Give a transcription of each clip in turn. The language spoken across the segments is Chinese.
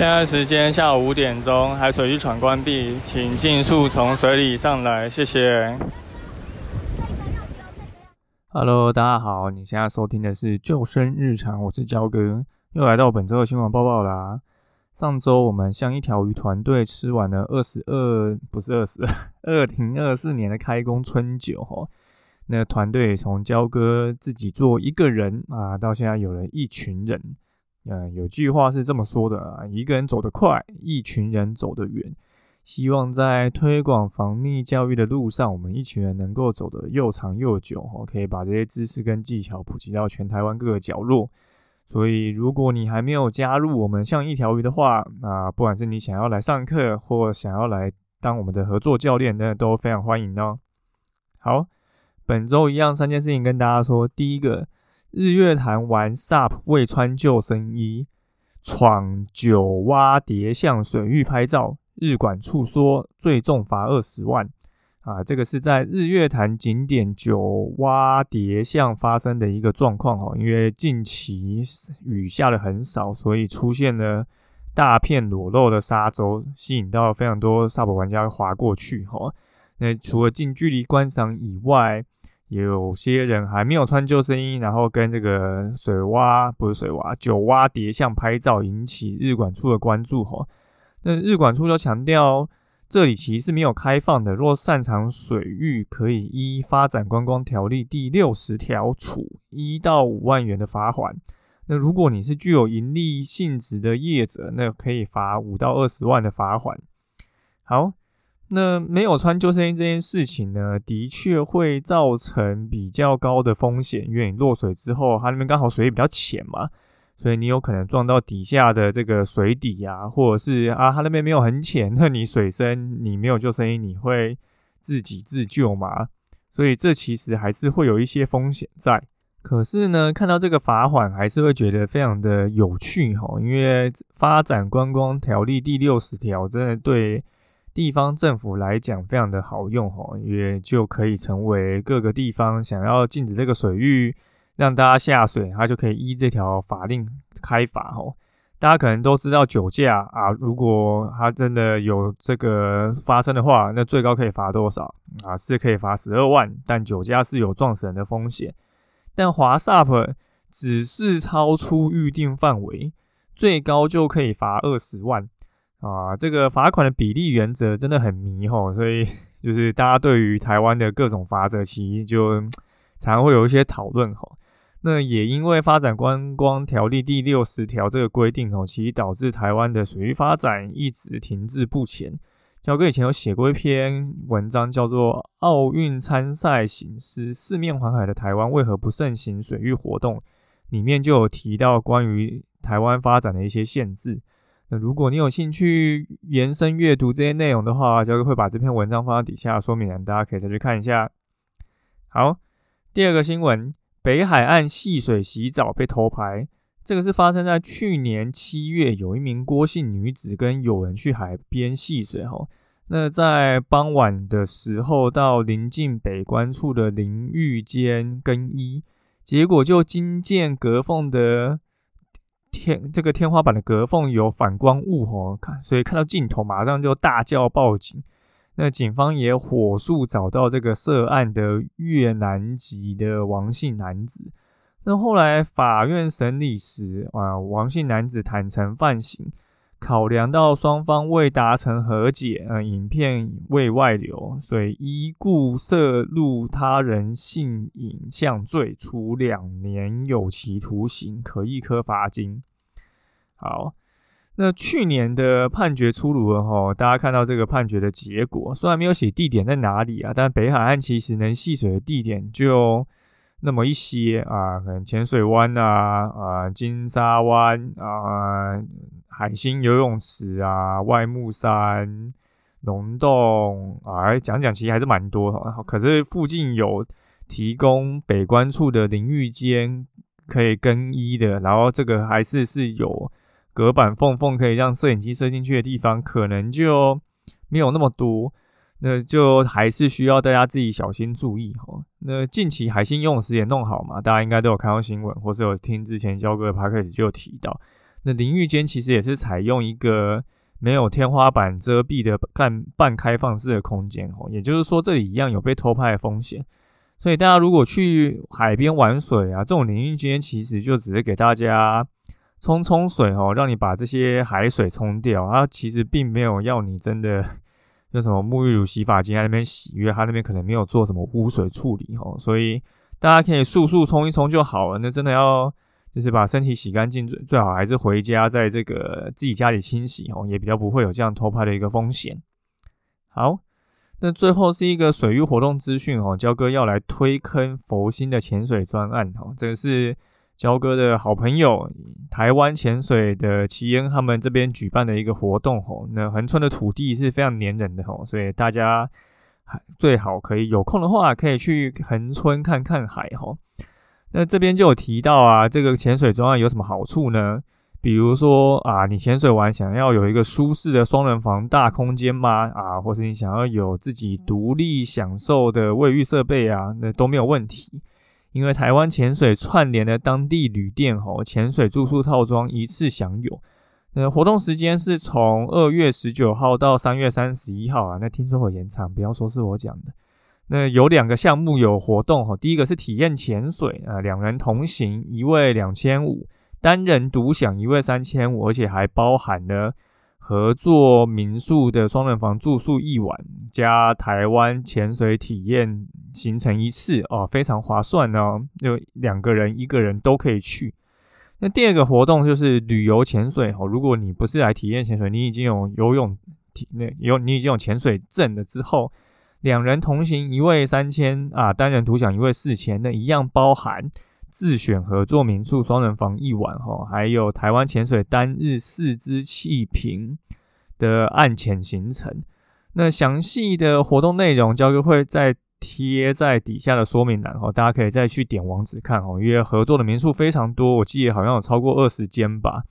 现在时间下午五点钟，海水浴场关闭，请尽速从水里上来，谢谢。Hello，大家好，你现在收听的是救生日常，我是焦哥，又来到本周的新闻报报啦。上周我们像一条鱼团队吃完了二十二，不是二十二二零二四年的开工春酒哈。那团队从焦哥自己做一个人啊，到现在有了一群人。嗯，有句话是这么说的啊，一个人走得快，一群人走得远。希望在推广防溺教育的路上，我们一群人能够走得又长又久，哦，可以把这些知识跟技巧普及到全台湾各个角落。所以，如果你还没有加入我们像一条鱼的话，那不管是你想要来上课，或想要来当我们的合作教练，那都非常欢迎哦。好，本周一样三件事情跟大家说，第一个。日月潭玩 SUP 未穿救生衣，闯九蛙蝶巷水域拍照，日管处说最重罚二十万。啊，这个是在日月潭景点九蛙蝶巷发生的一个状况哦。因为近期雨下的很少，所以出现了大片裸露的沙洲，吸引到非常多 SUP 玩家划过去。哈，那除了近距离观赏以外，有些人还没有穿救生衣，然后跟这个水洼不是水洼九蛙叠像拍照，引起日管处的关注吼。那日管处就强调，这里其实是没有开放的。若擅长水域，可以依发展观光条例第六十条处一到五万元的罚款。那如果你是具有盈利性质的业者，那可以罚五到二十万的罚款。好。那没有穿救生衣这件事情呢，的确会造成比较高的风险，因为你落水之后，它那边刚好水比较浅嘛，所以你有可能撞到底下的这个水底啊，或者是啊，它那边没有很浅，那你水深，你没有救生衣，你会自己自救吗？所以这其实还是会有一些风险在。可是呢，看到这个罚款，还是会觉得非常的有趣哈，因为发展观光条例第六十条真的对。地方政府来讲非常的好用哈，也就可以成为各个地方想要禁止这个水域让大家下水，它就可以依这条法令开罚哈。大家可能都知道酒驾啊，如果它真的有这个发生的话，那最高可以罚多少啊？是可以罚十二万，但酒驾是有撞死人的风险。但华 SUP 只是超出预定范围，最高就可以罚二十万。啊，这个罚款的比例原则真的很迷吼，所以 就是大家对于台湾的各种罚则，其实就常会有一些讨论吼。那也因为发展观光条例第六十条这个规定吼，其实导致台湾的水域发展一直停滞不前。小哥以前有写过一篇文章，叫做《奥运参赛形势：四面环海的台湾为何不盛行水域活动》，里面就有提到关于台湾发展的一些限制。那如果你有兴趣延伸阅读这些内容的话，就会把这篇文章放在底下说明栏，大家可以再去看一下。好，第二个新闻，北海岸戏水洗澡被偷拍，这个是发生在去年七月，有一名郭姓女子跟友人去海边戏水，哈，那在傍晚的时候到临近北关处的淋浴间更衣，结果就惊见隔缝的。天，这个天花板的隔缝有反光物哦，看，所以看到镜头马上就大叫报警。那警方也火速找到这个涉案的越南籍的王姓男子。那后来法院审理时，啊，王姓男子坦诚犯行。考量到双方未达成和解，呃，影片未外流，所以依故涉入他人性影像罪，处两年有期徒刑，可一科罚金。好，那去年的判决出炉了哈，大家看到这个判决的结果，虽然没有写地点在哪里啊，但北海岸其实能戏水的地点就那么一些啊，可能浅水湾啊、啊金沙湾啊、海星游泳池啊、外木山、龙洞啊，讲讲其实还是蛮多的。可是附近有提供北关处的淋浴间可以更衣的，然后这个还是是有隔板缝缝可以让摄影机射进去的地方，可能就没有那么多。那就还是需要大家自己小心注意哈。那近期海星游泳池也弄好嘛，大家应该都有看到新闻，或是有听之前交哥的 p o d 就有提到。那淋浴间其实也是采用一个没有天花板遮蔽的半半开放式的空间哦，也就是说这里一样有被偷拍的风险。所以大家如果去海边玩水啊，这种淋浴间其实就只是给大家冲冲水哦，让你把这些海水冲掉，它其实并没有要你真的。那什么沐浴乳、洗发精在那边洗，因为他那边可能没有做什么污水处理哦，所以大家可以速速冲一冲就好了。那真的要就是把身体洗干净，最最好还是回家在这个自己家里清洗哦，也比较不会有这样偷拍的一个风险。好，那最后是一个水域活动资讯哦，焦哥要来推坑佛心的潜水专案哦，这个是。焦哥的好朋友，台湾潜水的奇恩，他们这边举办的一个活动吼，那横村的土地是非常黏人的吼，所以大家最好可以有空的话，可以去横村看看海吼。那这边就有提到啊，这个潜水装有什么好处呢？比如说啊，你潜水完想要有一个舒适的双人房大空间吗？啊，或是你想要有自己独立享受的卫浴设备啊，那都没有问题。因为台湾潜水串联的当地旅店吼，潜水住宿套装一次享有。那活动时间是从二月十九号到三月三十一号啊。那听说会延长，不要说是我讲的。那有两个项目有活动吼，第一个是体验潜水啊，两人同行一位两千五，单人独享一位三千五，而且还包含了。合作民宿的双人房住宿一晚，加台湾潜水体验行程一次哦，非常划算哦。就两个人、一个人都可以去。那第二个活动就是旅游潜水哦。如果你不是来体验潜水，你已经有游泳体那有你已经有潜水证了之后，两人同行一位三千啊，单人独享一位四千，那一样包含。自选合作民宿双人房一晚哈，还有台湾潜水单日四支气瓶的岸潜行程。那详细的活动内容，交哥会再贴在底下的说明栏哈，大家可以再去点网址看哦。因为合作的民宿非常多，我记得好像有超过二十间吧。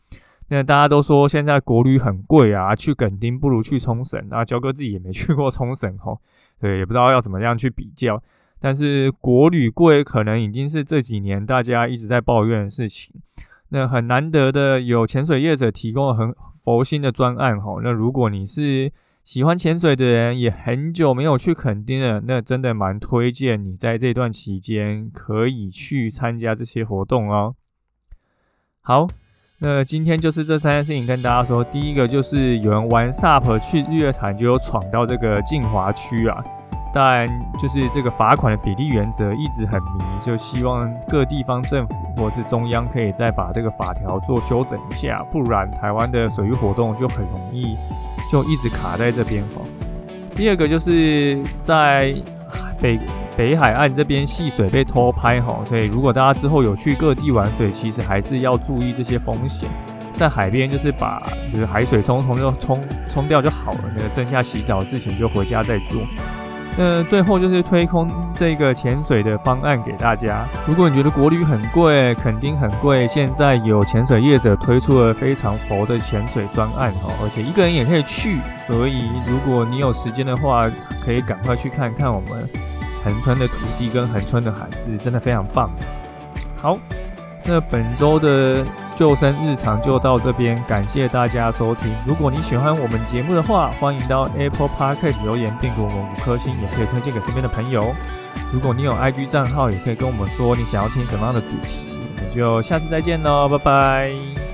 那大家都说现在国旅很贵啊，去垦丁不如去冲绳啊。交哥自己也没去过冲绳哈，对，也不知道要怎么样去比较。但是国旅贵可能已经是这几年大家一直在抱怨的事情。那很难得的有潜水业者提供了很佛心的专案哈。那如果你是喜欢潜水的人，也很久没有去垦丁了，那真的蛮推荐你在这段期间可以去参加这些活动哦。好，那今天就是这三件事情跟大家说。第一个就是有人玩 SUP 去日月潭，就有闯到这个晋华区啊。但就是这个罚款的比例原则一直很迷，就希望各地方政府或是中央可以再把这个法条做修整一下，不然台湾的水域活动就很容易就一直卡在这边哈。第二个就是在北北海岸这边戏水被偷拍哈，所以如果大家之后有去各地玩水，其实还是要注意这些风险。在海边就是把就是海水冲冲就冲冲掉就好了，那个剩下洗澡的事情就回家再做。那最后就是推空这个潜水的方案给大家。如果你觉得国旅很贵，肯定很贵。现在有潜水业者推出了非常佛的潜水专案哈，而且一个人也可以去。所以如果你有时间的话，可以赶快去看看我们横川的土地跟横川的海，是真的非常棒。好，那本周的。救生日常就到这边，感谢大家收听。如果你喜欢我们节目的话，欢迎到 Apple Podcast 留言并给我们五颗星，也可以推荐给身边的朋友。如果你有 IG 账号，也可以跟我们说你想要听什么样的主题。我们就下次再见喽，拜拜。